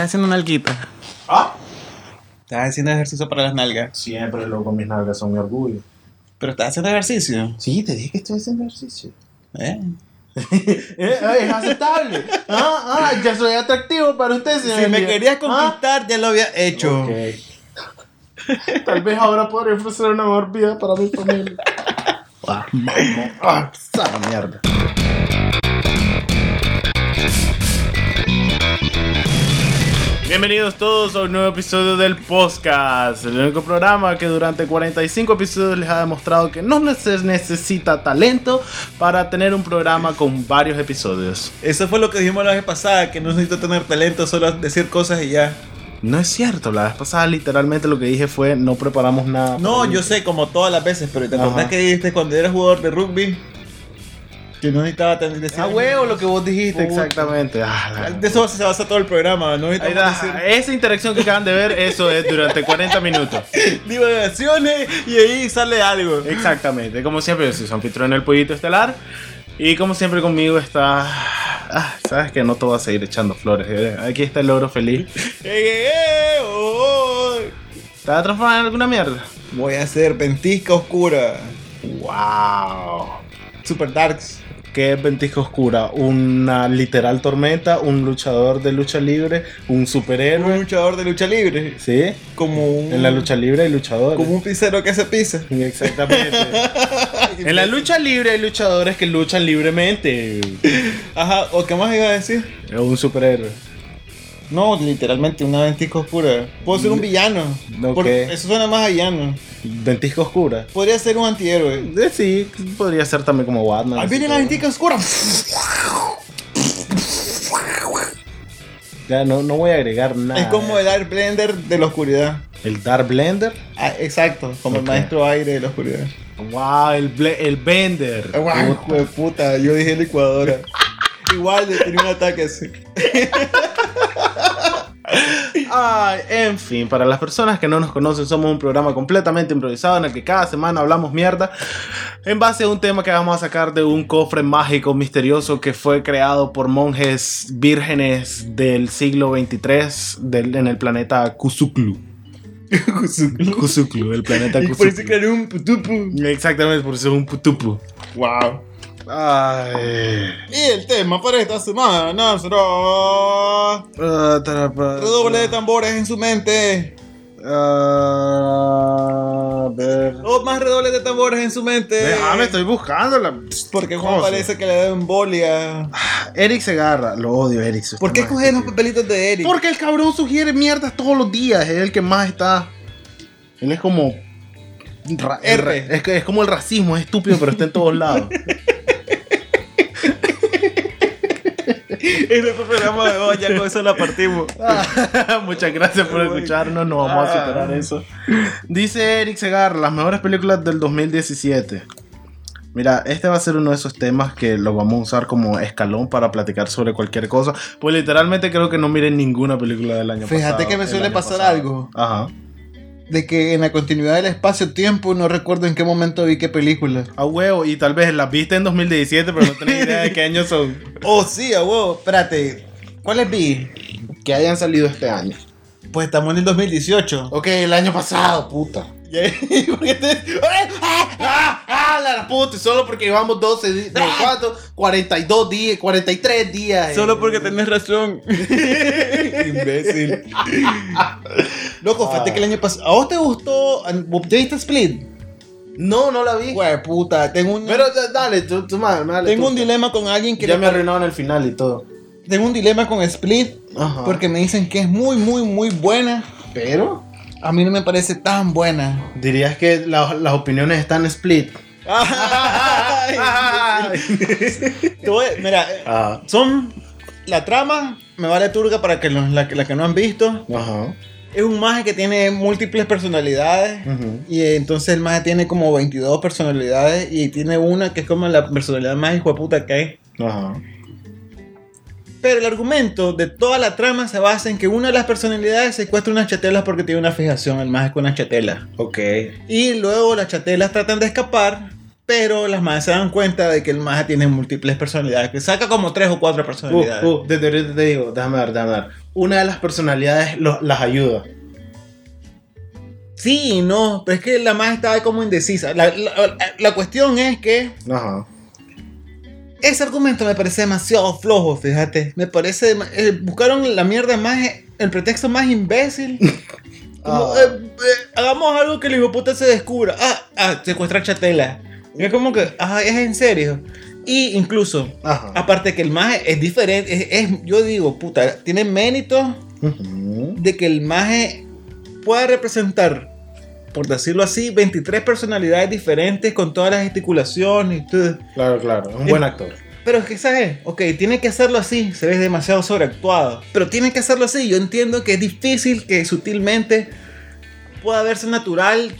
Estás haciendo una alguita. Ah. Estás haciendo ejercicio para las nalgas. Siempre loco, mis nalgas son mi orgullo. Pero estás haciendo ejercicio. Sí, te dije que estoy haciendo ejercicio. ¿Eh? Eh, es aceptable. Ah, ah, ya soy atractivo para usted, señor. Si me querías conquistar, ya lo había hecho. Ah, ok. Tal vez ahora podré ofrecer una mejor vida para mi familia. Ah, mamá. Ah, esa mierda. Bienvenidos todos a un nuevo episodio del podcast, el único programa que durante 45 episodios les ha demostrado que no se necesita talento para tener un programa con varios episodios. Eso fue lo que dijimos la vez pasada, que no necesito tener talento, solo decir cosas y ya. No es cierto, la vez pasada literalmente lo que dije fue no preparamos nada. No, yo sé, como todas las veces, pero ¿te acordás que dijiste cuando eras jugador de rugby? Que no necesitaba tener... decir- Ah, huevo, lo que vos dijiste, Puta. exactamente. Ah, De eso se basa todo el programa, no Esa interacción que acaban de ver, eso es durante 40 minutos. divagaciones y ahí sale algo. Exactamente. Como siempre, yo soy su anfitrión el pollito estelar. Y como siempre conmigo está. Ah, Sabes que no te voy a seguir echando flores. eh. Aquí está el logro feliz. Eh, eh, oh. ¿Te vas a transformar en alguna mierda? Voy a hacer ventisca oscura. ¡Wow! Super darks. ¿Qué es Ventisca Oscura? ¿Una literal tormenta? ¿Un luchador de lucha libre? ¿Un Un superhéroe? luchador de lucha libre. ¿Sí? Como un. En la lucha libre hay luchadores. Como un pizzero que se pisa. Exactamente. en la lucha libre hay luchadores que luchan libremente. Ajá, ¿o qué más iba a decir? Es un superhéroe. No, literalmente una ventisca oscura. Puedo ser un villano. Ok. Por- eso suena más a villano. Ventisca Oscura. Podría ser un antihéroe. Eh, sí, podría ser también como Batman. Ahí viene la ventisca oscura. Ya no, no voy a agregar nada. Es como el Air Blender de la oscuridad. el Dark Blender. Ah, exacto, como el maestro aire de la oscuridad. Wow, el, el Bender. Guau, hijo de puta, yo dije licuadora. Igual de tenía un ataque así. Ay, en fin, para las personas que no nos conocen, somos un programa completamente improvisado en el que cada semana hablamos mierda en base a un tema que vamos a sacar de un cofre mágico misterioso que fue creado por monjes vírgenes del siglo 23 del- en el planeta Kusuklu. Kusuklu, el planeta Y por eso Kusuklu. crearon un putupu. Exactamente, por eso es un putupu. Wow. Ay. Y el tema para esta semana será. Ah, Redoble de tambores en su mente. Ah, a ver. O más redobles de tambores en su mente. Déjame, estoy buscándola. Porque Juan Cosa. parece que le da embolia. Eric Segarra, lo odio, Eric. ¿Por qué más coges los papelitos de Eric? Porque el cabrón sugiere mierdas todos los días. Es el que más está. Él es como. R. Es, que es como el racismo, es estúpido, pero está en todos lados. Este programa de hoy ya con eso la partimos. Muchas gracias por escucharnos, no vamos a superar eso. Dice Eric Segarra, las mejores películas del 2017. Mira, este va a ser uno de esos temas que lo vamos a usar como escalón para platicar sobre cualquier cosa. Pues literalmente creo que no miren ninguna película del año pasado. Fíjate que me el suele pasar pasado. algo. Ajá. De que en la continuidad del espacio-tiempo no recuerdo en qué momento vi qué película. A huevo, y tal vez las viste en 2017, pero no tenés idea de qué años son. Oh, sí, a huevo. Espérate. ¿Cuáles vi? Que hayan salido este año. Pues estamos en el 2018. Ok, el año pasado, puta. ¿Y ahí? ¿Por qué te- ¡Ah! ¡Ah! ¡Ah! La puta! Solo porque llevamos 12 días. No, ¿cuánto? 42 días, 43 días. eh. Solo porque tenés razón. Imbécil. Loco, fíjate Ah. que el año pasado. ¿A vos te gustó? ¿Ya viste Split? No, no la vi. Güey, puta. Tengo un, Pero da- dale, tú, tú mal, dale, tengo tú. un dilema con alguien que Ya le me arruinaron el final y todo. Tengo un dilema con Split. Ajá. Porque me dicen que es muy, muy, muy buena. Pero. A mí no me parece tan buena. Dirías que la- las opiniones están split. Voy- mira, Ajá. son. La trama me vale turga para que los- la, la que no han visto. Ajá. Es un maje que tiene múltiples personalidades. Ujú. Y eh, entonces el maje tiene como 22 personalidades. Y tiene una que es como la personalidad más hijo puta que hay. Ajá. Pero el argumento de toda la trama se basa en que una de las personalidades secuestra unas chatelas porque tiene una fijación, el maje con unas chatelas. Ok. Y luego las chatelas tratan de escapar, pero las majes se dan cuenta de que el maje tiene múltiples personalidades, que saca como tres o cuatro personalidades. Uh, uh, desde ahorita te digo, déjame ver, déjame ver. una de las personalidades lo- las ayuda. Sí no, pero es que la más estaba como indecisa. La, la- la cuestión es que Ajá. Ese argumento me parece demasiado flojo, fíjate. Me parece. eh, buscaron la mierda más. El pretexto más imbécil. Como, Ah. eh, eh, hagamos algo que el hijo puta se descubra. Ah, ah, secuestrar chatela. Es como que, ah, es en serio. Y incluso, Ajá. aparte que el maje es diferente, es, es- yo digo, puta, tiene mérito de que el maje pueda representar, por decirlo así, 23 personalidades diferentes con todas las gesticulaciones y todo. Claro, claro. Es un buen actor. Pero es que, ¿sabes? Ok, tiene que hacerlo así, se ve demasiado sobreactuado. Pero tiene que hacerlo así. Yo entiendo que es difícil que sutilmente pueda verse natural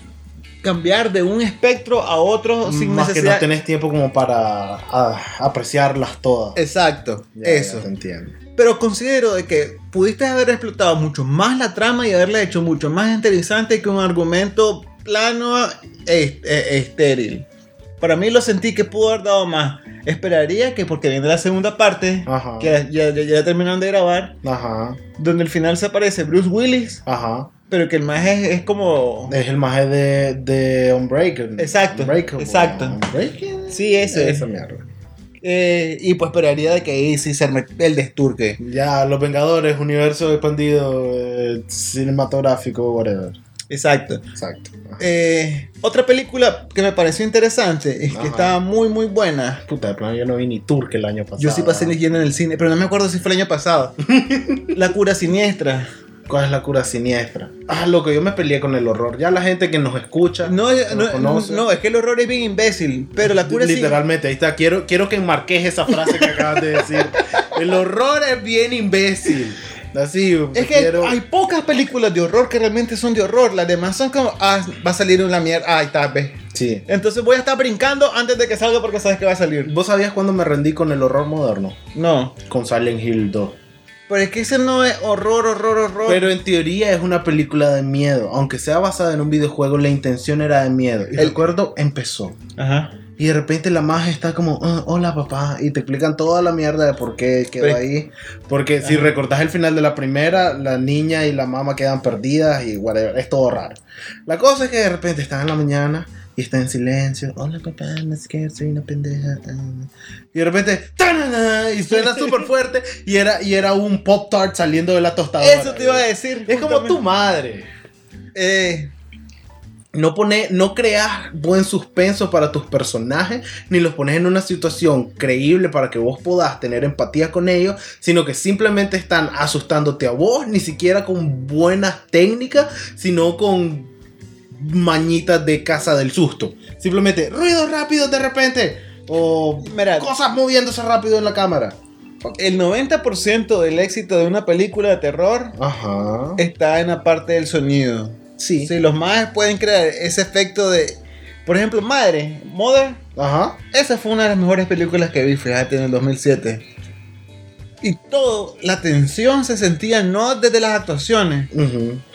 cambiar de un espectro a otro sin Más que necesidad. no tenés tiempo como para ah, apreciarlas todas. Exacto, Ya, ya eso. te entiendo. Pero considero de que pudiste haber explotado mucho más la trama y haberla hecho mucho más interesante que un argumento plano e, e- estéril. Para mí lo sentí que pudo haber dado más. Esperaría que porque viene la segunda parte, Ajá. que ya, ya, ya terminaron de grabar, Ajá. donde al final se aparece Bruce Willis, Ajá. pero que el más es, es como... Es el maje de, de Unbreakable. Exacto, Unbreakable. exacto. Unbreakable. Sí, ese. Esa mierda. Eh, y pues esperaría de que ahí sí se el desturque. Ya, Los Vengadores, universo expandido, eh, cinematográfico, whatever. Exacto. Exacto. Eh, otra película que me pareció interesante es que estaba muy muy buena. Puta, de plano yo no vi ni Turque el año pasado. Yo sí pasé leyendo en el cine, pero no me acuerdo si fue el año pasado. La cura siniestra. ¿Cuál es la cura siniestra? Ah, loco, yo me peleé con el horror. Ya la gente que nos escucha. No, es- no, conoce. no, es que el horror es bien imbécil, pero la cura sí. Literalmente, ahí está. Quiero, quiero que enmarques esa frase que acabas de decir. El horror es bien imbécil. Así, Es que quiero- hay pocas películas de horror que realmente son de horror. Las demás son como, ah, va a salir una mierda. Ah, ahí está, ve. Sí. Entonces voy a estar brincando antes de que salga porque sabes que va a salir. ¿Vos sabías cuándo me rendí con el horror moderno? No. Con Silent Hill 2. Pero es que ese no es horror, horror, horror. Pero en teoría es una película de miedo. Aunque sea basada en un videojuego, la intención era de miedo. Y El- recuerdo, empezó. Ajá. Y de repente la magia está como, "Ah, hola papá. Y te explican toda la mierda de por qué quedó Pero- ahí. Porque si Ajá. recordás el final de la primera, la niña y la mamá quedan perdidas y whatever. Es todo raro. La cosa es que de repente están en la mañana y está en silencio. Hola papá, me scared, soy una pendeja. ah". Y de repente, ¡tanana! y suena súper fuerte. Y era, y era un Pop Tart saliendo de la tostadora. Eso te iba a decir. Es como tu madre. Eh, No, pone, no creas buen suspenso para tus personajes, ni los pones en una situación creíble para que vos puedas tener empatía con ellos, sino que simplemente están asustándote a vos, ni siquiera con buenas técnicas, sino con mañitas de casa del susto. Simplemente ruidos rápidos de repente, o mira, cosas moviéndose rápido en la cámara. el 90% del éxito de una película de terror Ajá. está en la parte del sonido. Sí. Si los más pueden crear ese efecto de. Por ejemplo, Madre, Mother, Ajá. esa fue una de las mejores películas que vi, fíjate, en el 2007. Y todo, la tensión se sentía no desde las actuaciones,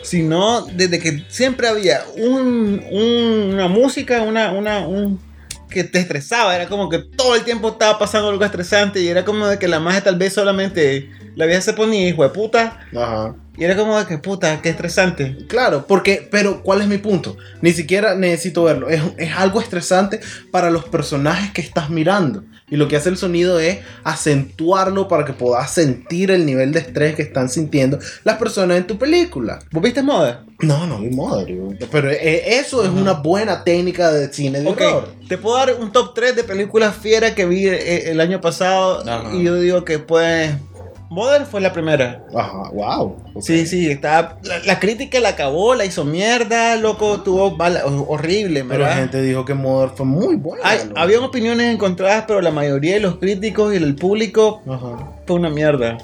sino desde que siempre había un, un- una música, una, una, un, que te estresaba. Era como que todo el tiempo estaba pasando algo estresante y era como de que la magia tal vez solamente la vieja se ponía hijo de puta. Ajá. Y era como de que puta, qué estresante. Claro, porque, pero ¿cuál es mi punto? Ni siquiera necesito verlo. Es, es algo estresante para los personajes que estás mirando. Y lo que hace el sonido es acentuarlo para que puedas sentir el nivel de estrés que están sintiendo las personas en tu película. ¿Vos viste moda? No, no, mi madre. Pero eh, eso es una buena técnica de cine de Ok, horror. te puedo dar un top 3 de películas fieras que vi eh, el año pasado. Y yo digo que pues. Modern fue la primera. Ajá, wow. Sí, sí, está. La, la crítica la acabó, la hizo mierda, loco, tuvo horrible, Pero la gente dijo que Mother fue muy buena. Hay, habían opiniones encontradas, pero la mayoría de los críticos y el público Ajá. fue una mierda.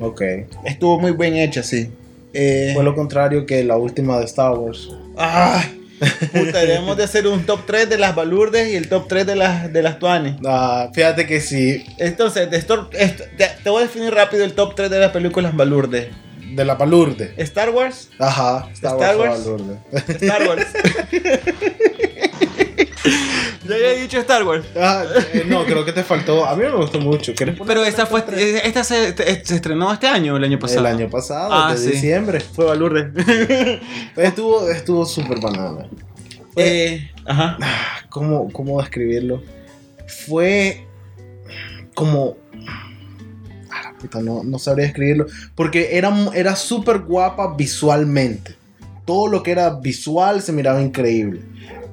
Ok. Estuvo muy bien hecha, sí. Eh, Fue lo contrario que la última de Star Wars. ay, puta, debemos de hacer un top 3 de las balurdes y el top 3 de las, de las tuanes. Ah, fíjate que sí, Entonces, de Stor- est- te, te voy a definir rápido el top 3 de las películas balurde. de la palurde. Star Wars, Ajá, Star, Star Wars. Wars. balurde. Star Wars. Ya había dicho Star Wars. Ah, eh, no, creo que te faltó. A mí me gustó mucho. ¿Quieres poner Pero esta fue esta se, se estrenó este año el año pasado. el año pasado, Ah, de sí. diciembre? Fue Valurde. Estuvo estuvo súper banana. Fue- eh, ajá. Ah, ¿Cómo, ¿Cómo describirlo? Fue como... No, no sabría describirlo. Porque era, era súper guapa visualmente. Todo lo que era visual se miraba increíble.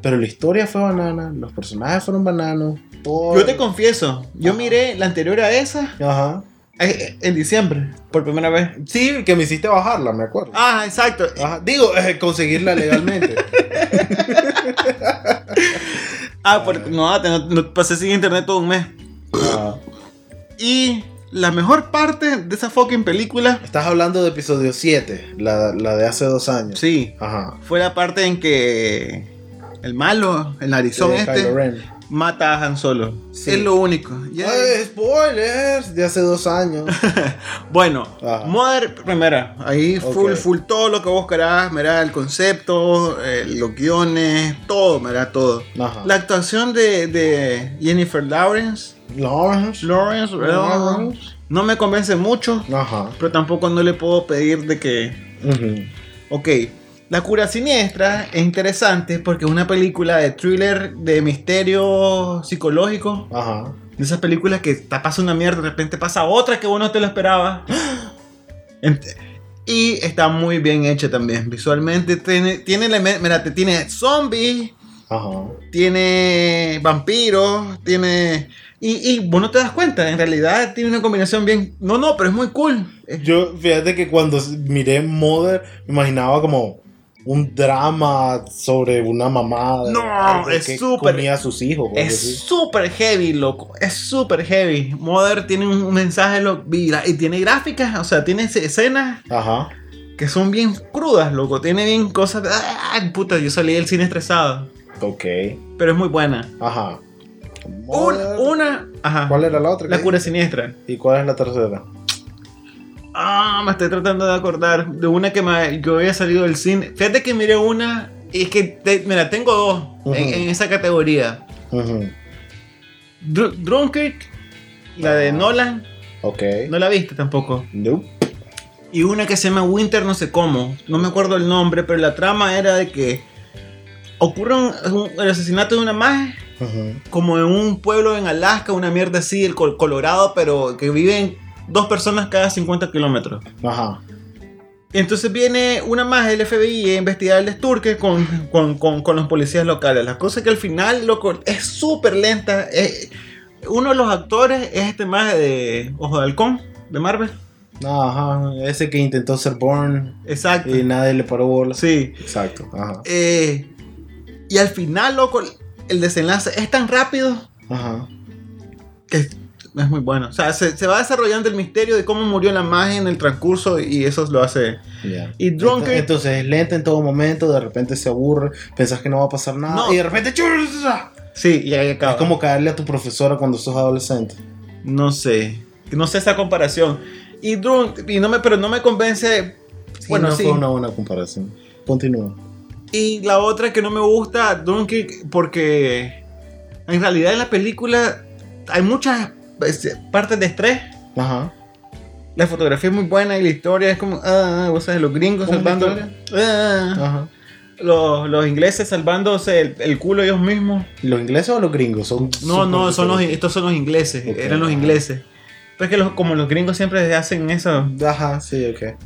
Pero la historia fue banana, los personajes fueron bananos. Todo... Yo te confieso, yo Ajá. miré la anterior a esa Ajá. eh, en diciembre, por primera vez. Sí, que me hiciste bajarla, me acuerdo. Ah, exacto. Ajá. Digo, eh, conseguirla legalmente. Ah, porque no, no, no pasé sin internet todo un mes. Y la mejor parte de esa fucking película, Estás hablando de episodio 7, la, la de hace dos años. sí, Ajá. fue la parte en que el malo, el narizón este, mata a Han Solo. Sí. Es lo único. Ya- Ay, spoilers de hace dos años. Bueno, Ajá. Mother primera, ahí full, full, todo lo que vos querás, mira el concepto, eh, los guiones, todo, mira todo. Ajá. La actuación de, de Jennifer Lawrence, Lawrence. Lawrence, Lawrence. no me convence mucho, Ajá. pero tampoco no le puedo pedir de que, ok, La cura siniestra es interesante porque es una película de thriller de misterio psicológico. Ajá. De esas películas que te pasa una mierda, de repente pasa otra que vos no te lo esperabas. Y está muy bien hecha también. Visualmente tiene, tiene. Mira, te tiene zombies, Ajá. tiene vampiros, tiene. Y, y vos no te das cuenta, en realidad tiene una combinación bien. No, no, pero es muy cool. Yo, fíjate que cuando miré Mother, me imaginaba como un drama sobre una mamá No, es súper- comía a sus hijos. Es súper heavy, loco. Es súper heavy. Mother tiene un, mensaje lo- y, y tiene gráficas, o sea, tiene escenas Ajá. que son bien crudas, loco. Tiene bien cosas. de- ¡Ah! Puta, yo salí del cine estresado. Ok. Pero es muy buena. Ajá. Un- una. Ajá. ¿Cuál era la otra? La cura siniestra. ¿Y cuál es la tercera? Ah, me estoy tratando de acordar de una que, me, que había salido del cine. Fíjate que miré una. Y es que, te- mira, tengo dos en, en esa categoría. Ujú. Dr- Dunkirk, la de Ah. Nolan. Ok. No la viste tampoco. Nope. Y una que se llama Winter no sé cómo. No me acuerdo el nombre, pero la trama era de que ocurre un- un- el asesinato de una magia como en un pueblo en Alaska, una mierda así, el Col- Colorado, pero que viven dos personas cada 50 kilómetros. Ajá. Entonces viene una más del FBI a investigar el desturque con, con, con, con los policías locales. La cosa es que al final, loco, es súper lenta. Eh, uno de los actores es este más de Ojo de Halcón, de Marvel. Ajá. Ese que intentó ser Born Exacto. y nadie le paró bola. Sí. Exacto. Ajá. Eh, y al final, loco, el desenlace es tan rápido Ajá. que es, muy bueno. O sea, se, se va desarrollando el misterio de cómo murió la magia en el transcurso y eso lo hace. Y Drunkard, Entonces es lenta en todo momento, de repente se aburre, pensás que no va a pasar nada No. y de repente sí, y ahí acaba. es como caerle a tu profesora cuando sos adolescente. No sé. No sé esa comparación. Y Drunk, y no me, pero no me convence. Sí, bueno, no sí. fue una buena comparación. Continúa. Y la otra que no me gusta, Dunkirk, porque en realidad en la película hay muchas partes de estrés. Ajá. La fotografía es muy buena y la historia es como, ah, vos sabes, los gringos ¿Cómo es la salvando. Ah, Ajá. los, los ingleses salvándose el, el culo ellos mismos. ¿Los ingleses o los gringos? Son No, no, son los, estos son los ingleses, eran los ingleses. Pero es que los- como los gringos siempre hacen eso, Ajá, sí, ok.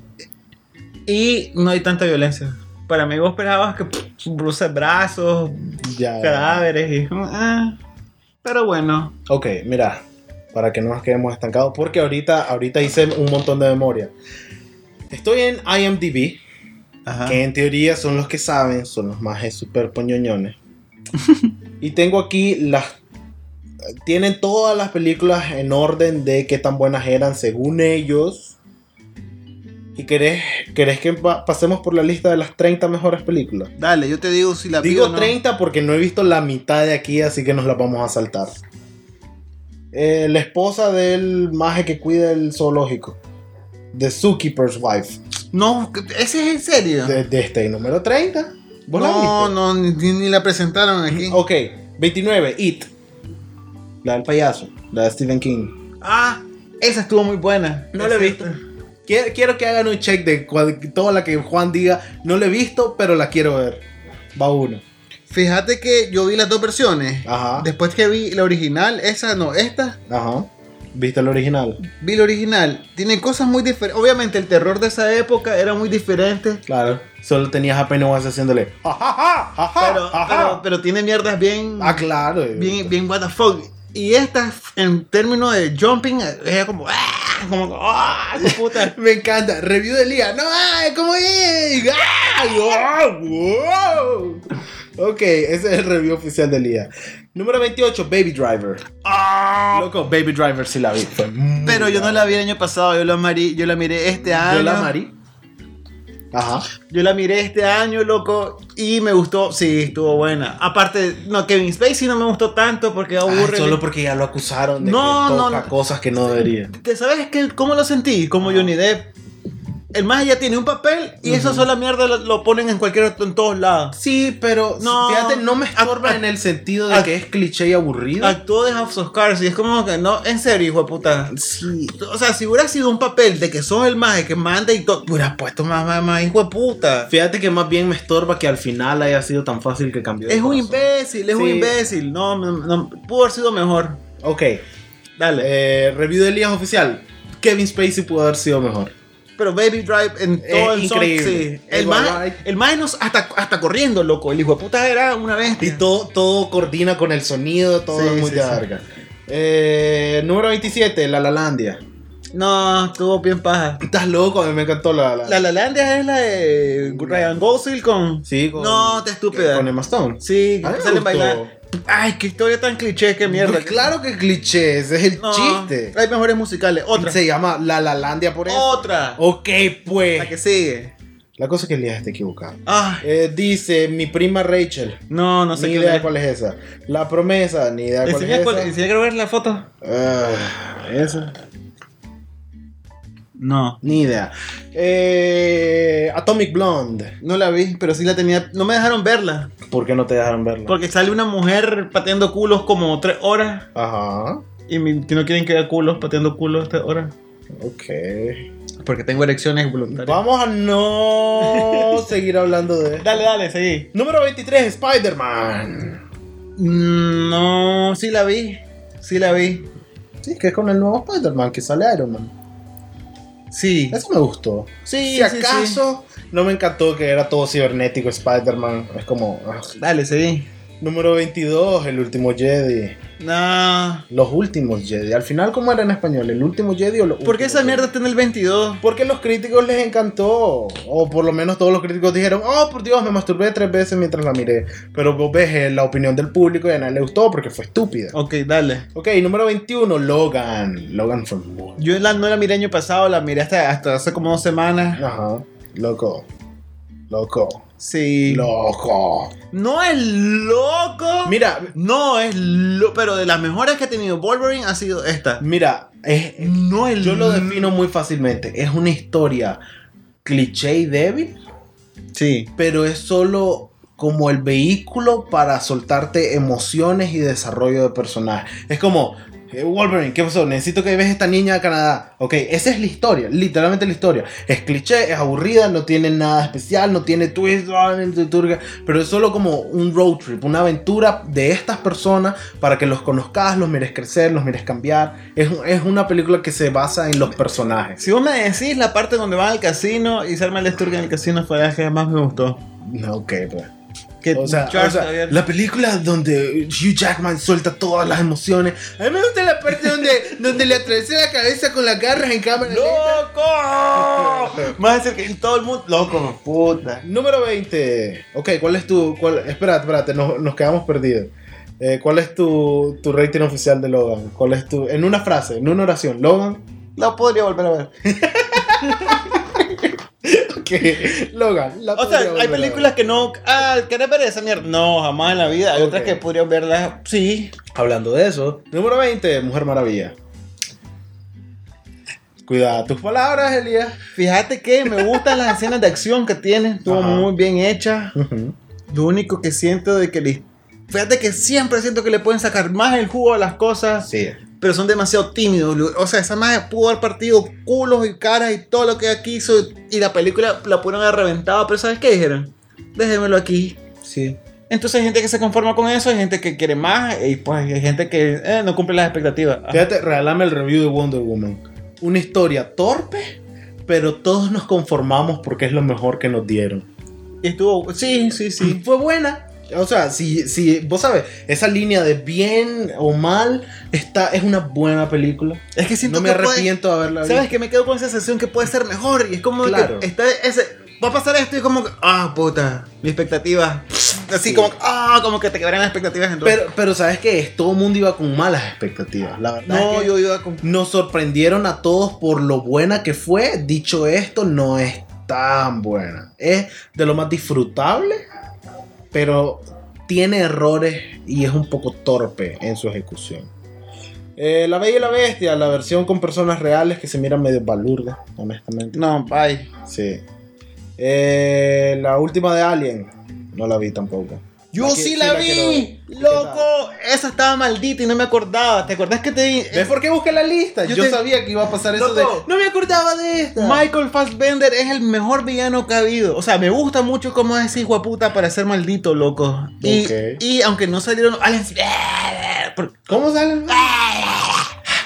Y no hay tanta violencia. Para mí vos esperabas que pff, bruces brazos, Ya. cadáveres y... ah, pero bueno. Ok, mira, para que no nos quedemos estancados, porque ahorita, ahorita hice un montón de memoria. Estoy en IMDb, Ajá. que en teoría son los que saben, son los más super poñoñones. y tengo aquí las. Tienen todas las películas en orden de qué tan buenas eran según ellos. ¿Y querés, querés que pa- pasemos por la lista de las 30 mejores películas? Dale, yo te digo si la Digo o no. 30 porque no he visto la mitad de aquí, así que nos la vamos a saltar. Eh, la esposa del maje que cuida el zoológico. The Zookeeper's Wife. No, ese es en serio. De, de este número 30. ¿Vos la no, no, ni, ni la presentaron aquí. Ok, 29, It. La del payaso, la de Stephen King. Ah, esa estuvo muy buena. No la he visto. Quiero, quiero que hagan un check de cual- toda la que Juan diga. No la he visto, pero la quiero ver. Va uno. Fíjate que yo vi las dos versiones. Ajá. Después que vi la original, esa no, esta, Ajá. ¿Viste el original? vi la original. Tiene cosas muy diferentes. Obviamente el terror de esa época era muy diferente. Claro. Solo tenías a Pennywise haciéndole. "Ja, ja, ja, ja, ja, Pero, ja". pero, pero tiene mierdas bien, Ah, claro. bien, bien what the fuck. Y esta, en términos de jumping, es como, ¡ah! como, ¡ah! puta. Me encanta. Review de Lía. No, ay, ¿cómo es? ¡Ay, wow, wow! Ok, ese es el review oficial de Lía. Número 28, Baby Driver. Loco, Baby Driver sí la vi. Pero yo no la vi el año pasado, yo la, mari- yo la miré este año. Yo la marí. Ajá. Yo la miré este año, loco, y me gustó. Sí, estuvo buena. Aparte, no, Kevin Spacey no me gustó tanto porque aburre. Solo porque ya lo acusaron de No, que no, toca no. cosas que no debería. ¿Te sabes qué, cómo lo sentí? Como Johnny Depp. El más ya tiene un papel y esa sola mierda lo, lo ponen en cualquier en todos lados. Sí, pero No. fíjate, no me estorba en el sentido de que es cliché y aburrido. Actuó de House of Cards y es como que no, en serio, hijo de puta. sí. O sea, si hubiera sido un papel de que sos el maje que manda y todo, hubieras puesto más, más, más, hijo de puta. Fíjate que más bien me estorba que al final haya sido tan fácil que cambió. de Es un imbécil, es un imbécil. No, no, no, pudo haber sido mejor. Ok. Dale. Eh, review de Elías oficial. Kevin Spacey pudo haber sido mejor. Pero Baby Drive en Es todo el increíble. sí. El más, el más nos- hasta, hasta corriendo, loco. El hijo de puta era una Y bestia. todo, todo coordina con el sonido, todo Sí, es muy verga. Eh, número 27, La La Landia. No, estuvo bien paja. Estás loco, a mí me encantó La La La La Landia es la de Ryan Gosling con... Sí, con, No, te estúpida. Con Emma Stone. Sí, que salen bailando. Ay, qué historia tan cliché, qué mierda. Pues claro que cliché, ese es el No, chiste. Hay mejores musicales. Otra. Se llama La La Landia por eso. Otra. Ok, pues. La que sigue. La cosa es que Elías está equivocado. Ah, Eh, dice mi prima Rachel. no, no sé ni qué idea cuál es esa. La promesa, ni idea cuál es cuál- esa. enseña, quiero ver la foto. Ah, esa. No. Ni idea. Eh, Atomic Blonde. No la vi, pero sí la tenía. No me dejaron verla. ¿Por qué no te dejaron verla? Porque sale una mujer pateando culos como tres horas. Ajá. Y que no quieren que vea culos pateando culos tres horas. Ok. Porque tengo erecciones voluntarias. Vamos a no seguir hablando de. Dale, dale, seguí. Número 23, Spider-Man. Mm, No, sí la vi. Sí la vi. Sí, que es con el nuevo Spider-Man que sale Iron Man. Sí. Eso me gustó. Sí, si sí, acaso, no me encantó que era todo cibernético Spider-Man. Es como. ah. Dale, seguí. Número 22, el último Jedi. No. Los últimos Jedi. Al final, ¿cómo era en español? ¿El último Jedi o los ¿Por qué esa mierda está en el 22? Porque los críticos les encantó. O por lo menos todos los críticos dijeron, oh, por Dios, me masturbé tres veces mientras la miré. Pero vos ves eh, la opinión del público y a nadie le gustó porque fue estúpida. Ok, dale. Ok, número 21, Logan. Logan fue muy... Yo la, no la miré año pasado, la miré hasta, hasta hace como dos semanas. Ajá. Loco. Loco. Sí. Loco. No es loco. Mira, No es lo. Pero de las mejores que ha tenido Wolverine ha sido esta. mira, es, No es yo lo defino muy fácilmente. Es una historia cliché y débil, Sí. pero es solo como el vehículo para soltarte emociones y desarrollo de personaje. Es como, Wolverine, ¿qué pasó? Necesito que veas esta niña de Canadá. Ok, esa es la historia, literalmente la historia. Es cliché, es aburrida, no tiene nada especial, no tiene twist, ah, pero es solo como un road trip, una aventura de estas personas para que los conozcas, los mires crecer, los mires cambiar. Es, es una película que se basa en los personajes. Si vos me decís la parte donde van al casino y se arma el esturga en el casino fue la que más me gustó. Ok, pues. Que O sea, o sea, la película donde Hugh Jackman suelta todas las emociones. A mí me gusta la parte donde, donde le atravesé la cabeza con las garras en cámara. ¡Loco! Más decir que todo el mundo. Loco, puta. Número 20. Ok, ¿cuál es tu. Cuál, espérate, espérate, nos, nos quedamos perdidos. Eh, ¿Cuál es tu, tu rating oficial de Logan? ¿Cuál es tu. En una frase, en una oración. Logan. La podría volver a ver. Logan. la O sea, hay películas que no. Ah, ¿querés ver esa mierda? No, jamás en la vida. Hay otras que podrían verlas. Sí. Hablando de eso. Número 20, Mujer Maravilla. Cuidado tus palabras, Elías. Fíjate que me gustan las escenas de acción que tiene. Estuvo Ajá. muy bien hecha. Lo único que siento de que fíjate que siempre siento que le pueden sacar más el jugo a las cosas, Sí. Pero son demasiado tímidos. O sea, esa más pudo haber partido culos y caras y todo lo que aquí hizo y la película la pudieron haber reventado, pero ¿sabes qué dijeron? Déjenmelo aquí. Sí. Entonces hay gente que se conforma con eso, hay gente que quiere más y pues hay gente que eh, no cumple las expectativas. Ajá. Fíjate, regálame el review de Wonder Woman. Una historia torpe, pero todos nos conformamos porque es lo mejor que nos dieron. Y estuvo, sí, sí, sí. Fue buena. O sea, si, si vos sabes, esa línea de bien o mal está, es una buena película. Es que siento No me que puede- arrepiento de haberla visto. ¿Sabes que me quedo con esa sensación que puede ser mejor? Y es como Claro. que está ese. Va a pasar esto y como que. Ah, puta. Mi expectativa. Así Sí. como. Ah, como que te quedaron las expectativas en. Pero, pero sabes que todo el mundo iba con malas expectativas. La verdad no, es que yo iba con. nos sorprendieron a todos por lo buena que fue. Dicho esto, no es tan buena. Es de lo más disfrutable, pero tiene errores y es un poco torpe en su ejecución. Eh, la Bella y la Bestia, la versión con personas reales que se miran medio balurdas, honestamente. No, bye. Sí. Eh, la última de Alien, no la vi tampoco. Yo sí la vi. Loco. Esa estaba maldita y no me acordaba. ¿Te acordás que te? ¿Ves por qué busqué la lista? Yo sabía que iba a pasar eso de. No me acordaba de esta. Michael Fassbender es el mejor villano que ha habido. O sea, me gusta mucho cómo es ese hijo puta para ser maldito, loco. Y, y aunque no salieron ¿Cómo sale?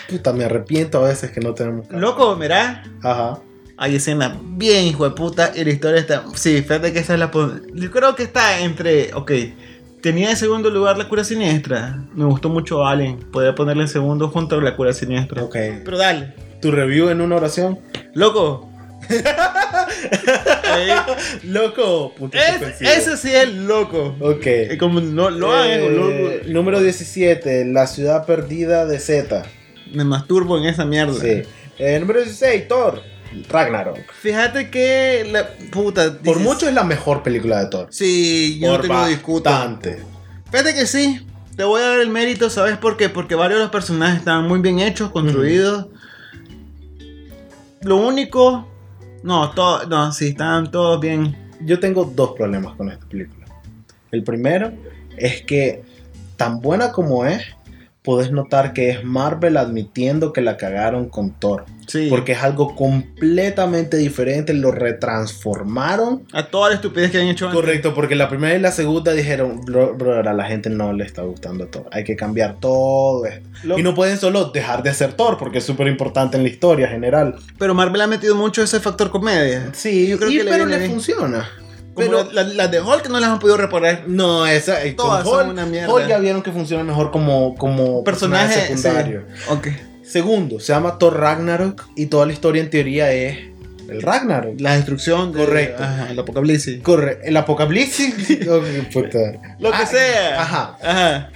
Puta, me arrepiento a veces que no tenemos. Loco, mirá. Ajá. Hay escena bien hijo de puta y la historia está... Sí, fíjate que esa es la... pon- Yo creo que está entre... Ok, tenía en segundo lugar la cura siniestra. Me gustó mucho Alien. Podría ponerle en segundo junto a la cura siniestra. Ok. Pero dale. Tu review en una oración. Loco. Ahí. Loco. Es- ese sí es loco. Ok. Como no lo Eh, hago, loco. Número 17. La ciudad perdida de Z. Me masturbo en esa mierda. Sí. Eh, número 16. Thor. Ragnarok. Fíjate que la puta. Por mucho es la mejor película de Thor. Sí, yo no te lo discuto. bastante. Fíjate que sí. Te voy a dar el mérito, ¿sabes por qué? Porque varios de los personajes estaban muy bien hechos, construidos. Lo único. No, todo, no, sí, estaban todos bien. Yo tengo dos problemas con esta película. El primero es que, tan buena como es, puedes notar que es Marvel admitiendo que la cagaron con Thor. Sí. Porque es algo completamente diferente, lo retransformaron. A toda la estupidez que han hecho antes. Correcto, porque la primera y la segunda dijeron, bro, brother, a la gente no le está gustando Thor. Hay que cambiar todo esto. Lo- Y no pueden solo dejar de hacer Thor, porque es súper importante en la historia general. Pero Marvel ha metido mucho ese factor comedia. Sí, yo creo y- que le pero viene le bien. funciona. Pero la- la- las de Hulk no las han podido reparar. No, esa eh, Todas son Hulk, una mierda. Hulk ya vieron que funciona mejor como, como personaje, Personaje secundario. sí. Ok. Segundo, se llama Thor Ragnarok y toda la historia en teoría es el Ragnarok. La destrucción. de- Correcto. Ajá, el apocalipsis. Corre, el apocalipsis. Puta. Lo que Ah, sea. Ajá. Ajá.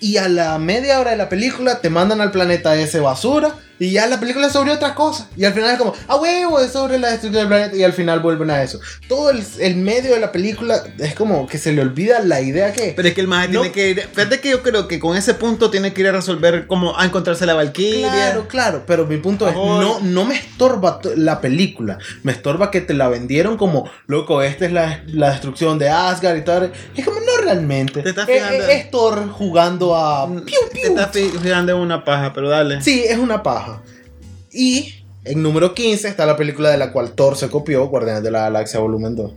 Y a la media hora de la película te mandan al planeta ese basura y ya la película es sobre otra cosa. Y al final es como, ah, huevo, es sobre la destrucción del planeta y al final vuelven a eso. Todo el, el medio de la película es como que se le olvida la idea que... Pero es que el mago No. tiene que ir. Fíjate que yo creo que con ese punto tiene que ir a resolver cómo a encontrarse la Valkyria. Claro, claro, pero mi punto es, no, no me estorba to- la película, me estorba que te la vendieron como, loco, esta es la, la destrucción de Asgard y tal. Es como, no realmente. Te estás Es- fijando- es, es Thor jugando a... Mm, piu, Te piu. estás fi- fijando en una paja, pero dale. Sí, es una paja. Y en número 15 está la película de la cual Thor se copió, Guardianes de la Galaxia Volumen 2.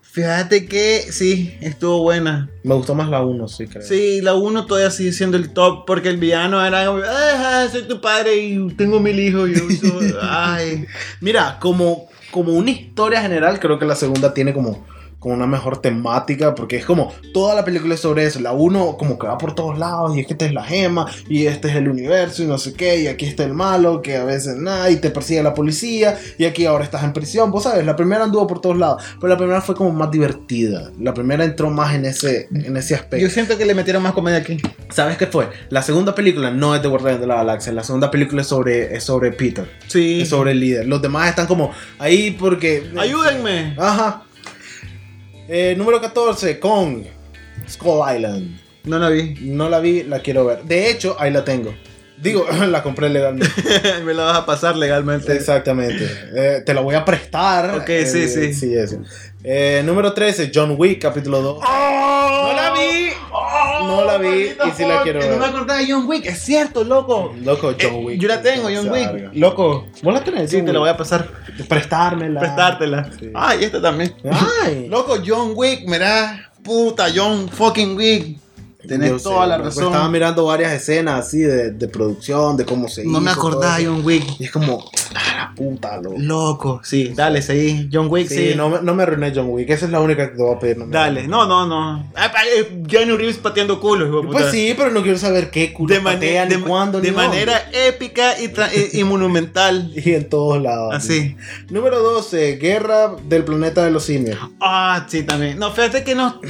Fíjate que sí, estuvo buena. Me gustó más la 1, sí, creo. Sí, la 1 todavía sigue siendo el top porque el villano era como, "Ah, soy tu padre y tengo mil hijos. Y yo soy- ay. Mira, como, como una historia general, creo que la segunda tiene como, como una mejor temática, porque es como toda la película es sobre eso. La uno como que va por todos lados, y es que esta es la gema, y este es el universo, y no sé qué, y aquí está el malo, que a veces nada, y te persigue la policía, y aquí ahora estás en prisión. Vos sabes, la primera anduvo por todos lados, pero la primera fue como más divertida. La primera entró más en ese, en ese aspecto. Yo siento que le metieron más comedia aquí. ¿Sabes qué fue? La segunda película no es de Guardianes de la Galaxia, la segunda película es sobre, es sobre Peter. Sí. Es sobre el líder. Los demás están como ahí porque. Ayúdenme. Ajá. Eh, número 14, Kong. Skull Island. No la vi. No la vi, la quiero ver. De hecho, ahí la tengo. Digo, la compré legalmente. Me la vas a pasar legalmente. Exactamente. Eh, te la voy a prestar. Ok, Eh, sí, sí. Sí, eso. Eh, número 13, John Wick, capítulo 2. ¡Oh! ¡No la vi! No la vi y sí la quiero No me ver. acordaba de John Wick, es cierto, loco. Loco, John Eh, Wick. yo la tengo, John Wick. Loco. ¿Vos la tenés? Sí, te la voy a pasar. Prestármela. Prestártela. Ay, esta también. Ay. Loco, John Wick, mira. Puta, John fucking Wick. Tenés Yo toda sé, la razón. Estaba mirando varias escenas así de, de producción, de cómo se No me hizo, acordaba de todo eso. John Wick. Y es como, la puta, loco. Loco, sí, dale, seguí. John Wick, sí. Sí, no, me- no me arruiné John Wick. Esa es la única que te voy a pedir. no Dale, no, no, no. Ah, eh, Keanu Reeves pateando culos, hijo. Pues sí, pero no quiero saber qué culo de, patean, de, ni cuándo, de ni manera épica y, y- y monumental. Y en todos lados. Así. Número 12, Guerra del planeta de los simios. Ah, sí, también. No, fíjate que no.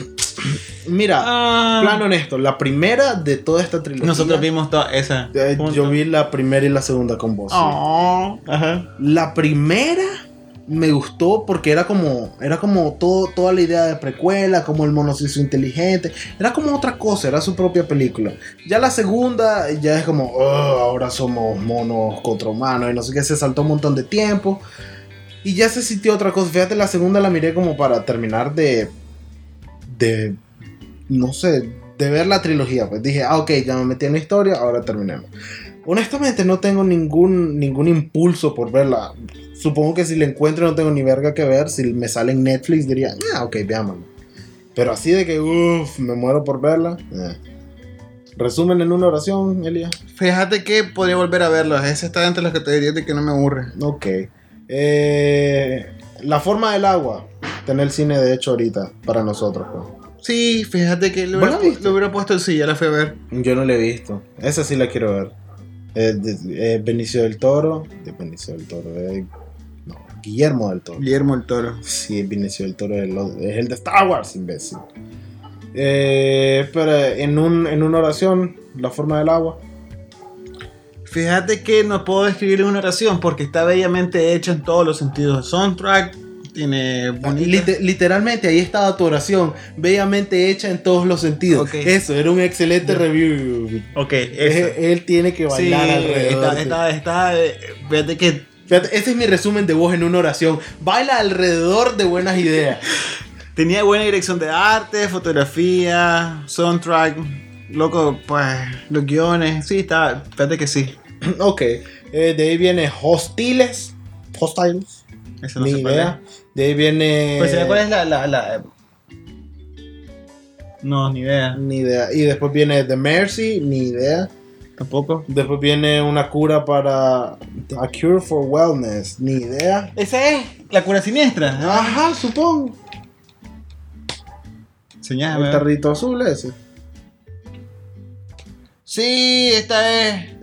Mira, Ah. plan honesto, la primera de toda esta trilogía. Nosotros vimos toda esa. eh. Yo vi la primera y la segunda con vos. sí. Oh, ajá. La primera me gustó porque era como era como todo, toda la idea de precuela, como el mono se hizo inteligente, era como otra cosa, era su propia película. Ya la segunda ya es como, "Oh, ahora somos monos contra humanos y no sé qué, se saltó un montón de tiempo y ya se sintió otra cosa. Fíjate, la segunda la miré como para terminar de de no sé, de ver la trilogía, pues dije, ah, ok, ya me metí en la historia, ahora terminemos. Honestamente no tengo ningún, ningún impulso por verla. Supongo que si la encuentro no tengo ni verga que ver. Si me sale en Netflix diría, ah, ok, veámoslo. Pero así de que, uff, me muero por verla. eh. Resumen en una oración, Elia. Fíjate que podría volver a verlo. Ese está entre los que te diría de que no me aburre. Ok. Eh, la forma del agua. Tener el cine de hecho ahorita para nosotros. pues. Sí, fíjate que lo ¿Vos hubiera, lo puesto sí, ya la fui a ver. Yo no la he visto. Esa sí la quiero ver. Eh, de- eh, Benicio del Toro. De Benicio del Toro. eh, no, Guillermo del Toro. Guillermo el Toro. Sí, Benicio del Toro es el, es el de Star Wars, imbécil. Eh, pero en, un, en una oración, la forma del agua. Fíjate que no puedo describirle una oración porque está bellamente hecha en todos los sentidos. Soundtrack tiene bonita. Lite- literalmente ahí estaba tu oración, bellamente hecha en todos los sentidos. Eso, era un excelente review. Ok, eso. Él tiene que Sí, bailar alrededor. está, está, está, eh, fíjate que Fíjate, ese es mi resumen de voz en una oración. Baila alrededor de buenas ideas. tenía buena dirección de arte, fotografía, soundtrack, loco, pues los guiones, sí, está, fíjate que sí. ok, eh, de ahí viene Hostiles. Hostiles. Eso no ni idea. De ahí viene. es. Pues ¿sabes cuál es la, la, la- No, ni idea, Ni idea. Y después viene The Mercy, ni idea. tampoco. Después viene una cura para. A Cure for Wellness, ni idea. Esa es la cura siniestra. ¿no? Ajá, supongo. Señálame. El tarrito azul ese. Sí, esta es.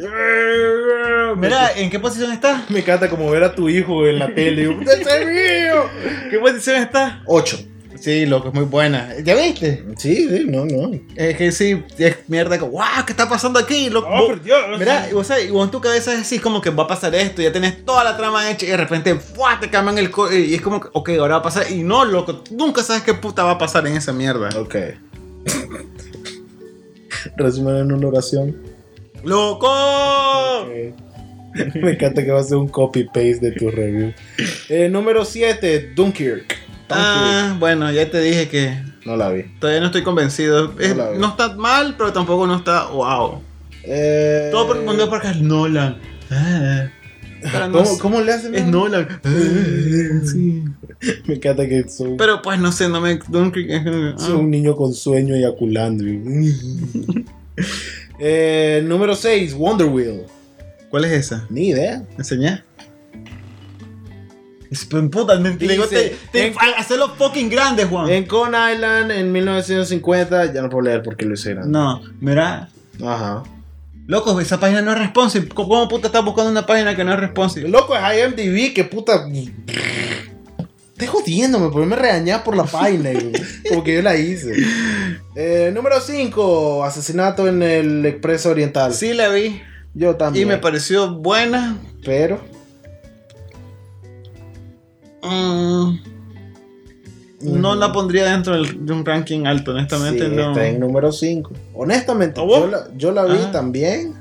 Mira, ¿en qué posición está? Me encanta como ver a tu hijo en la tele. ¡Ese es mío! ¿Qué posición está? 8. Sí, loco, es muy buena. ¿Ya viste? Sí, sí, no, no. Es que sí, es mierda, como, wow, ¿qué está pasando aquí? Loco, Oh, por Dios. Mira, y vos, sabes, y vos en tu cabeza así como que va a pasar esto, ya tenés toda la trama hecha y de repente ¡fua! te cambian el co y es como ok, ahora va a pasar. Y no, loco, nunca sabes qué puta va a pasar en esa mierda. Ok. Resumen en una oración. ¡Loco! Me encanta que va a ser un copy-paste de tu review. Eh, número 7, Dunkirk. Ah, bueno, ya te dije que No la vi. todavía no estoy convencido. No está mal, pero tampoco no está wow. Eh, Todo por, cuando porque es Nolan. Ah, pero no ¿Cómo, sé. cómo le hacen? Es Nolan. Ah, sí. Me encanta que soy, Pero pues no sé, no me. Es- soy ah. un niño con sueño eyaculando. eh, número 6, Wonder Wheel. ¿Cuál es esa? Ni idea. Pues, puta, me Dice, digo, te, te, en- hacerlo fucking grande, Juan. En Con Island en 1950, ya no puedo leer porque lo hicieron. No, mira. Ajá. Loco, esa página no es responsive. ¿Cómo puta estás buscando una página que no es responsive? Loco, es IMDb, que puta. Estoy jodiéndome, por me regañar por la página, güey. como que yo la hice. Eh, número 5, asesinato en el Expreso Oriental. Sí, la vi. Yo Y también. me pareció buena. Pero. Mm, no la pondría dentro del- de un ranking alto, honestamente. sí, no. está en número 5. Honestamente, yo la, yo la vi Ah. también.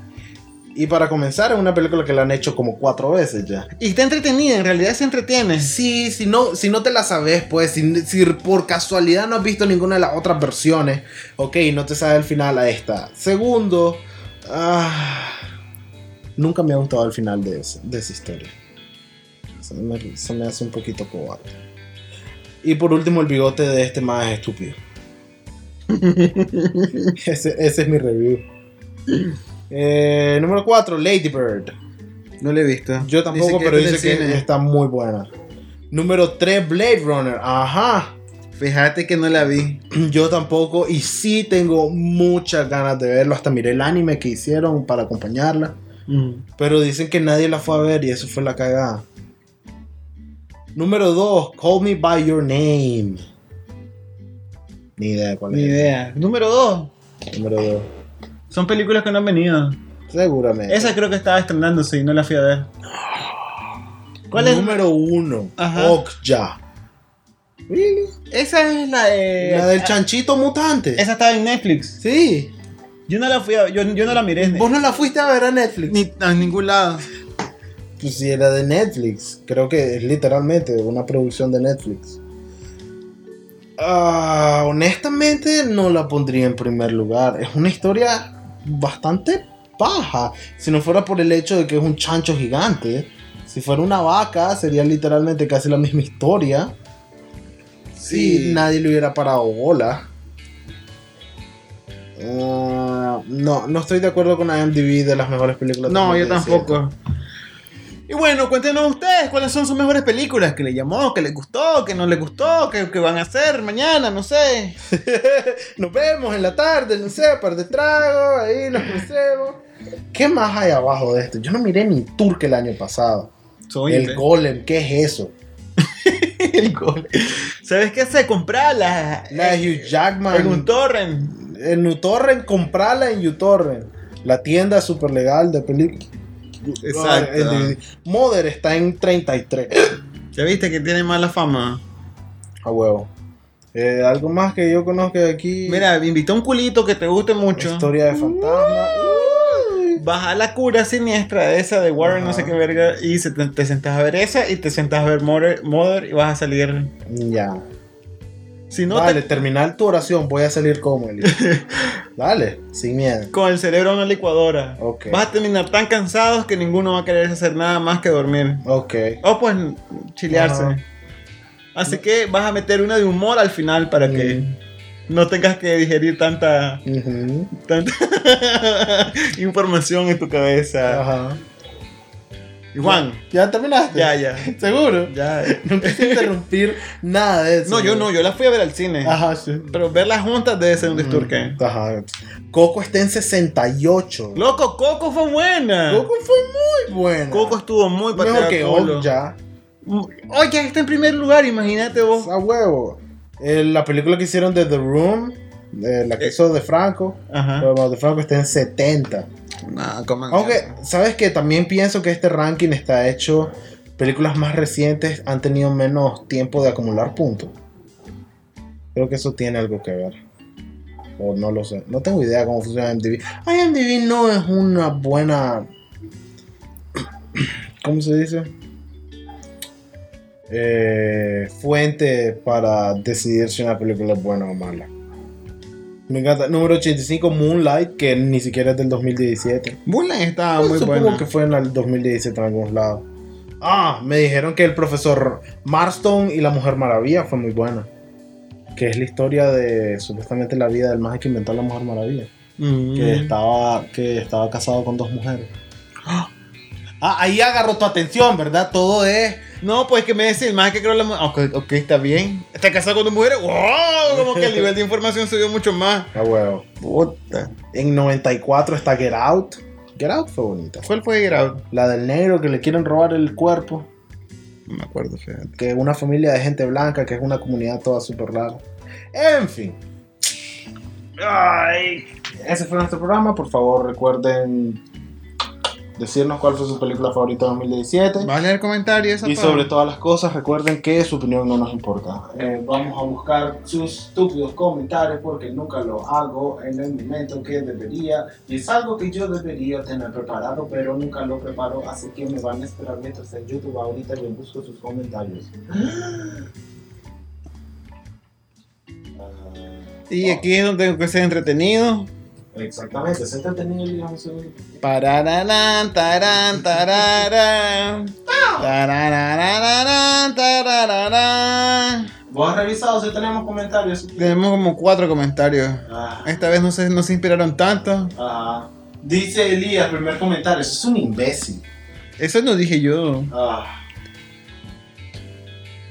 Y para comenzar, es una película que la han hecho como cuatro veces ya. Y está entretenida, en realidad se entretiene. Sí, si no, si no te la sabes, pues, si, si por casualidad no has visto ninguna de las otras versiones, ok, no te sabes el final a esta. Segundo, ah, nunca me ha gustado el final de, ese- de esa historia. Se me, se me hace un poquito cobarde. Y por último, el bigote de este más es estúpido. ese, ese es mi review. Eh, número 4, Lady Bird. No lo he visto. Yo tampoco, Dice pero dice que cine. está muy buena. Número 3, Blade Runner. Ajá. Fíjate que no la vi. Yo tampoco. Y sí tengo muchas ganas de verlo. Hasta miré el anime que hicieron para acompañarla. Pero dicen que nadie la fue a ver y eso fue la cagada. Número 2, Call Me By Your Name. Ni idea cuál Ni es. idea. Número 2. Número 2. Son películas que no han venido. Seguramente. Esa creo que estaba estrenándose y no la fui a ver. ¿Cuál es? Número 1, Ajá. Okja. Really? Esa es la de. La del chanchito mutante. Esa estaba en Netflix. Sí. Yo no la fui a yo, yo no la miré. ¿Vos no la fuiste a ver a Netflix? Ni a ningún lado. Pues sí, era de Netflix. Creo que es literalmente una producción de Netflix. Ah, honestamente, no la pondría en primer lugar. Es una historia bastante paja. Si no fuera por el hecho de que es un chancho gigante. Si fuera una vaca, sería literalmente casi la misma historia. Si nadie le hubiera parado bola. Ah, no, no estoy de acuerdo con IMDb de las mejores películas. de No, yo 2017. tampoco. Y bueno, cuéntenos ustedes cuáles son sus mejores películas que les llamó, que les gustó, que no les gustó, que, que van a hacer mañana, no sé. Nos vemos en la tarde, no sé, par de tragos, ahí nos crucemos. ¿Qué más hay abajo de esto? Yo no miré ni Turque el año pasado. Soy el Golem, ¿qué es eso? el gol. ¿Sabes qué hace? Comprar la, La de Hugh Jackman. en un torrent. En uTorrent, comprala en uTorrent. La tienda super legal de películas. Exacto. El. Mother está en 33. ¿Ya viste que tiene mala fama? A huevo. Eh, Algo más que yo conozca de aquí. Mira, me invitó a un culito que te guste mucho. Historia de fantasma. Uy. Baja la cura siniestra esa de Warren, no sé qué verga, y se te, te sentás a ver esa y te sentás a ver Mother, Mother y vas a salir. Ya. Si no, Dale, te, terminar tu oración. Voy a salir como Eli. Dale, sin miedo. con el cerebro en una licuadora. Ok. Vas a terminar tan cansados que ninguno va a querer hacer nada más que dormir. Ok. O pues chilearse. Así que vas a meter una de humor al final para que no tengas que digerir tanta, Ujú. tanta información en tu cabeza. Ajá. Y Juan, ¿Ya terminaste? ya, ya. ¿Seguro? Ya. No quise interrumpir nada de eso. No, yo no, yo la fui a ver al cine. Ajá, sí. Pero verlas juntas debe ser un disturque. Ajá. Coco está en 68. Loco, Coco fue buena. Coco fue muy buena. Coco estuvo muy mejor pateada que culo. Old ya. Oye, está en primer lugar, imagínate vos. A huevo. Eh, la película que hicieron de The Room, de la que Eh. hizo de Franco, Ajá. pero de Franco está en 70. No, coman Aunque. ¿sabes que También pienso que este ranking está hecho. Películas más recientes han tenido menos tiempo de acumular puntos. Creo que eso tiene algo que ver. O no lo sé. No tengo idea cómo funciona IMDb. IMDb no es una buena. ¿Cómo se dice? Eh, fuente para decidir si una película es buena o mala. Me encanta. Número 85, Moonlight, que ni siquiera es del 2017. Mulan estaba muy supongo buena. que fue en el 2017 en algunos lados. Ah, me dijeron que el profesor Marston y la Mujer Maravilla fue muy buena. Que es la historia de supuestamente la vida del más que inventó la Mujer Maravilla. Mm. Que, estaba, que estaba casado con dos mujeres. Ah, ahí agarró tu atención, ¿verdad? Todo es. No, pues que me decís, más que creo la mujer. Ok, ok, está bien. Está casado con dos mujeres. ¡Wow! Como que el nivel de información subió mucho más. A huevo. Puta. En 94 está Get Out. Get Out fue bonita. ¿Cuál fue Get Out? La del negro que le quieren robar el cuerpo. No me acuerdo, fíjate. que es una familia de gente blanca, que es una comunidad toda súper rara. En fin. Ay, ese fue nuestro programa. Por favor, recuerden decirnos cuál fue su película favorita de 2017. ¿Vas a leer comentarios? Y sobre todas las cosas, recuerden que su opinión no nos importa. Eh, vamos a buscar sus estúpidos comentarios porque nunca lo hago en el momento que debería. Y es algo que yo debería tener preparado, pero nunca lo preparo. Así que me van a esperar mientras en YouTube ahorita yo busco sus comentarios. Y aquí es donde tengo que ser entretenido. Exactamente, es entretenido eh, Parararán, tarán, tararán. Tararararán, tarararán. ¿Vos has revisado si tenemos comentarios? Tenemos como cuatro comentarios. Ah, Esta vez no se, no se inspiraron tanto. ah. Dice Elías, primer comentario, eso es un imbécil. Eso no dije yo. Ah.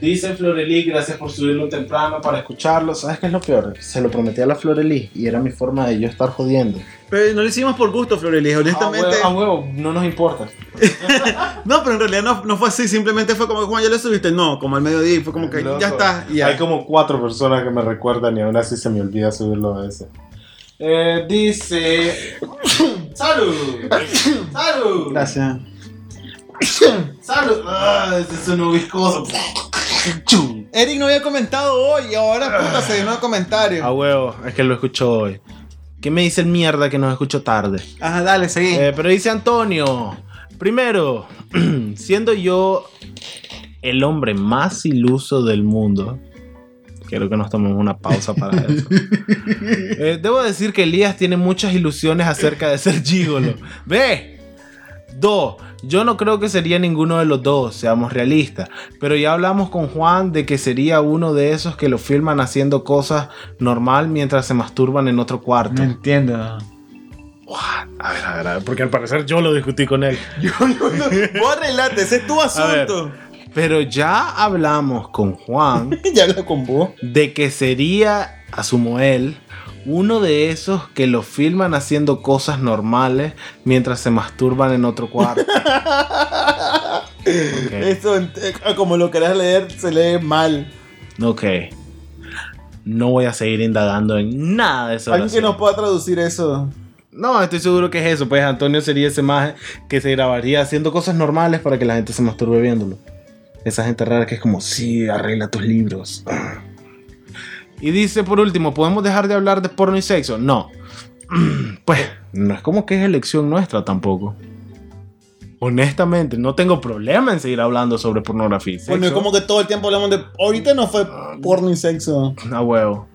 Dice Florelí, gracias por subirlo temprano para escucharlo. ¿Sabes qué es lo peor? Se lo prometí a la Florelí y era mi forma de yo estar jodiendo. Pero no lo hicimos por gusto, Florelis. Honestamente. A huevo, a huevo, no nos importa. No, pero en realidad no, no fue así. Simplemente fue como que Juan, ya lo subiste. No, como al mediodía. y Fue como que Loco. ya está. y ya. Hay como cuatro personas que me recuerdan y aún así se me olvida subirlo a veces. Eh, dice. ¡Salud! ¡Salud! Gracias. ¡Salud! ¡Ah! Ese sonó viscoso. Eric no había comentado hoy y ahora puta se llenó de comentarios. A huevo, es que lo escucho hoy. ¿Qué me dice el mierda que nos escucho tarde? Ajá, dale, seguí. Eh, pero dice Antonio, primero, siendo yo el hombre más iluso del mundo, quiero que nos tomemos una pausa para eso. Eh, debo decir que Elías tiene muchas ilusiones acerca de ser gigolo. Ve. Dos, yo no creo que sería ninguno de los dos, seamos realistas. Pero ya hablamos con Juan de que sería uno de esos que lo filman haciendo cosas normal mientras se masturban en otro cuarto. No entiendo. A ver, a ver, a ver, porque al parecer yo lo discutí con él. Yo no, no, vos arreglate, ese es tu asunto. Pero ya hablamos con Juan ya hablo con vos. de que sería, asumo él, uno de esos que lo filman haciendo cosas normales mientras se masturban en otro cuarto. Ok. Eso, eh, como lo querás leer, se lee mal. Ok. No voy a seguir indagando en nada de eso. Alguien que nos pueda traducir eso. No, estoy seguro que es eso. Pues Antonio sería ese maje que se grabaría haciendo cosas normales para que la gente se masturbe viéndolo. Esa gente rara que es como, sí, arregla tus libros. Y dice por último, ¿podemos dejar de hablar de porno y sexo? No. Pues no es como que es elección nuestra tampoco. Honestamente, no tengo problema en seguir hablando sobre pornografía. y Bueno, es sexo. como que todo el tiempo hablamos de. Ahorita no fue porno y sexo. A huevo.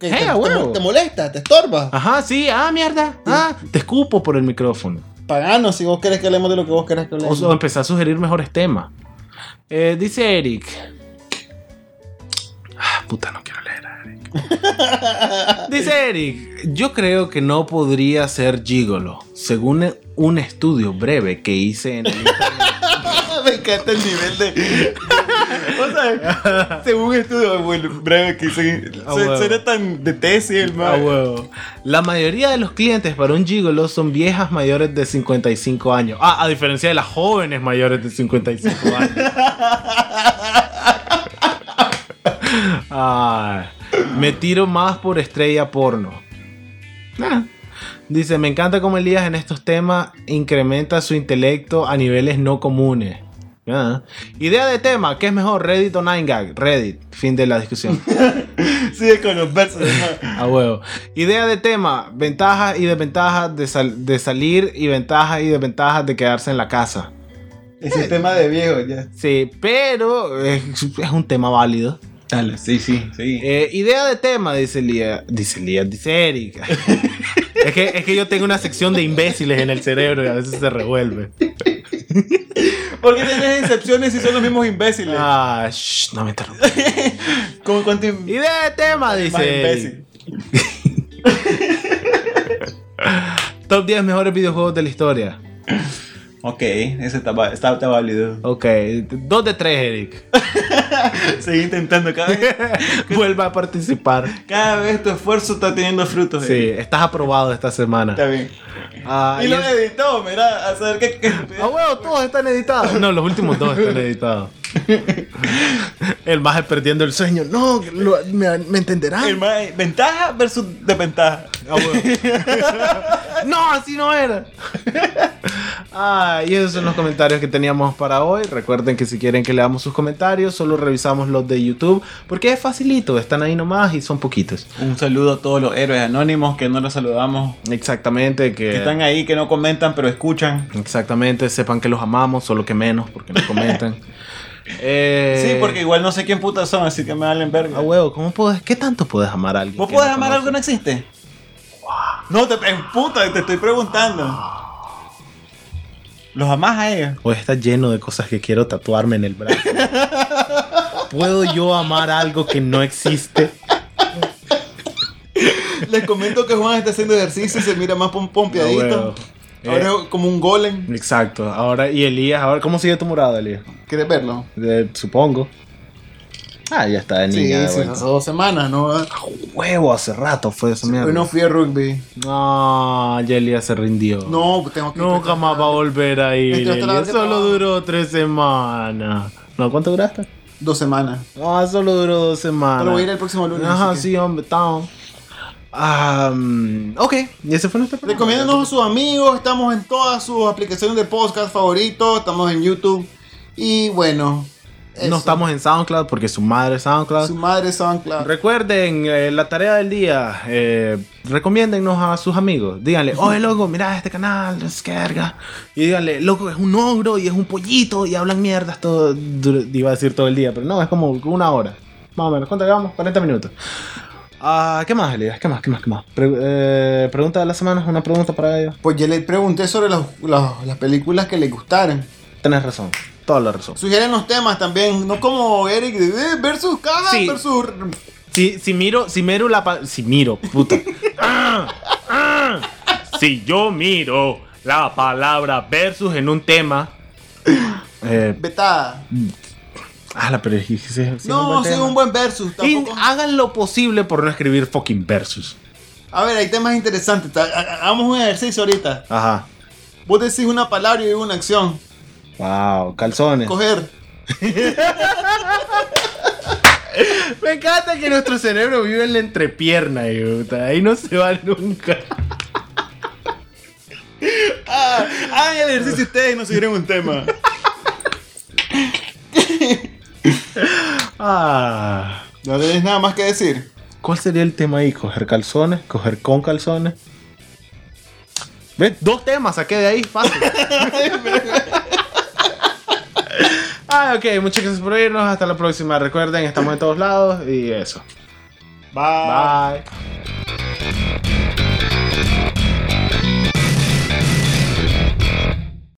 ¿Qué, Eh, te, a huevo. te molesta? ¿Te estorba? Ajá, sí, ah, mierda. Ah, te escupo por el micrófono. Paganos si vos querés que hablemos de lo que vos querés que O, hablemos. o empezar a sugerir mejores temas. Eh, dice Eric. Ah, puta, no quiero. dice Eric, yo creo que no podría ser gigolo, según un estudio breve que hice en el. Me encanta el nivel de. o sea, según un estudio bueno, breve que hice. Ah, se-. Suena tan de tesis el Ah, huevo. La mayoría de los clientes para un gigolo son viejas mayores de 55 años. Ah, a diferencia de las jóvenes mayores de 55 años. Ay, me tiro más por estrella porno. Ah. Dice, me encanta cómo Elías en estos temas incrementa su intelecto a niveles no comunes. Ah. Idea de tema, ¿qué es mejor, Reddit o 9gag? Reddit, fin de la discusión. Sigue con los versos. A huevo. Idea de tema, ventajas y desventajas de, sal- de salir y ventajas y desventajas de quedarse en la casa. El sistema de viejo ya. Sí, pero es, es un tema válido. Dale, sí, sí, sí. Eh, idea de tema, dice Lía. Dice Lía, dice Eric. es, que, es que yo tengo una sección de imbéciles en el cerebro y a veces se revuelve. ¿Por qué tienes excepciones si son los mismos imbéciles? Ah, shh, no me interrumpas. ¿Cómo cuánto Idea de tema, más dice imbécil? Top 10 mejores videojuegos de la historia. Ok, ese está, está, está válido. Ok, 2 de 3, Eric. Sigue intentando cada vez. Vuelva a participar. Cada vez tu esfuerzo está teniendo frutos. Sí, estás aprobado esta semana. Está bien. Ah, y y lo es- editó, mira, a saber qué. Ah, huevo, todos están editados. No, los últimos dos están editados. El maje perdiendo el sueño. No, lo- me, me entenderán. El ventaja versus desventaja. Ah, huevo. no, así no era. Ah, y esos son los comentarios que teníamos para hoy. Recuerden que si quieren que leamos sus comentarios, solo revisamos los de YouTube. Porque es facilito, están ahí nomás y son poquitos. Un saludo a todos los héroes anónimos que no los saludamos. Exactamente, que... Que están ahí, que no comentan, pero escuchan. Exactamente, sepan que los amamos, solo que menos, porque no comentan. Eh, Sí, porque igual no sé quién putas son, así que me valen verga. A huevo, ¿cómo puedes? ¿Qué tanto puedes amar a alguien? ¿Vos podés no amar algo que no existe? No, te, eh, puta, te estoy preguntando. ¿Los amás a ellos? Hoy está lleno de cosas que quiero tatuarme en el brazo. ¿Puedo yo amar algo que no existe? Les comento que Juan está haciendo ejercicio y se mira más pom A pompeadito. Ahora Eh, es como un golem. Exacto. Ahora, y Elías, ahora, ¿cómo sigue tu morado, Elías? ¿Quieres verlo? Eh, supongo. Ah, ya está de Sí, niña. de sí, vuelta. hace dos semanas, ¿no? Huevo, hace rato fue esa mierda. Hoy no fui a rugby. No, ya Elías se rindió. No, tengo que Nunca más va a volver a ir. Solo duró tres semanas. No, ¿cuánto duraste? Dos semanas. No, solo duró dos semanas. Pero voy a ir el próximo lunes. Ajá, así que- sí, hombre, town. Um, ok, y ese fue nuestro programa. Recomiéndanos a sus amigos. Estamos en todas sus aplicaciones de podcast favoritos. Estamos en YouTube. Y bueno. eso. No estamos en SoundCloud porque su madre es SoundCloud. Su madre SoundCloud. Recuerden eh, la tarea del día. Eh, recomiéndennos a sus amigos. Díganle, oye, loco, mira este canal, descarga. Y díganle, loco, es un ogro y es un pollito y hablan mierdas todo. Iba a decir todo el día, pero no, es como una hora. Más o menos. ¿Cuánto llevamos? 40 minutos. Ah, ¿Qué más, Elías? ¿Qué más? ¿Qué más? ¿Qué más? Pre- eh, pregunta de la semana, una pregunta para ellos. Pues yo le pregunté sobre los- los- las películas que le gustaron. Tenés razón, toda la razón. Sugieren los temas también. No como Eric de eh, versus caja Sí. versus. Si, si miro, si miro la pa- si miro, puta. Ah, ah. Si yo miro la palabra versus en un tema. Eh, Vetada. Ah, la pero sí, sí, no, sí, un buen versus. Y hagan lo posible por no escribir fucking versus. A ver, hay temas interesantes. Hagamos un ejercicio ahorita. Ajá. Vos decís una palabra y una acción. Wow, calzones. Coger. Me encanta que nuestro cerebro vive en la entrepierna, y, puta, ahí no se va nunca. Ah, hagan el ejercicio ustedes y nos sugieron un tema. Ah. No tenés nada más que decir. ¿Cuál sería el tema ahí? ¿Coger calzones? ¿Coger con calzones? ¿Ves? Dos temas saqué de ahí, fácil. ah, ok, muchas gracias por irnos. Hasta la próxima. Recuerden, estamos en todos lados y eso. Bye. Bye.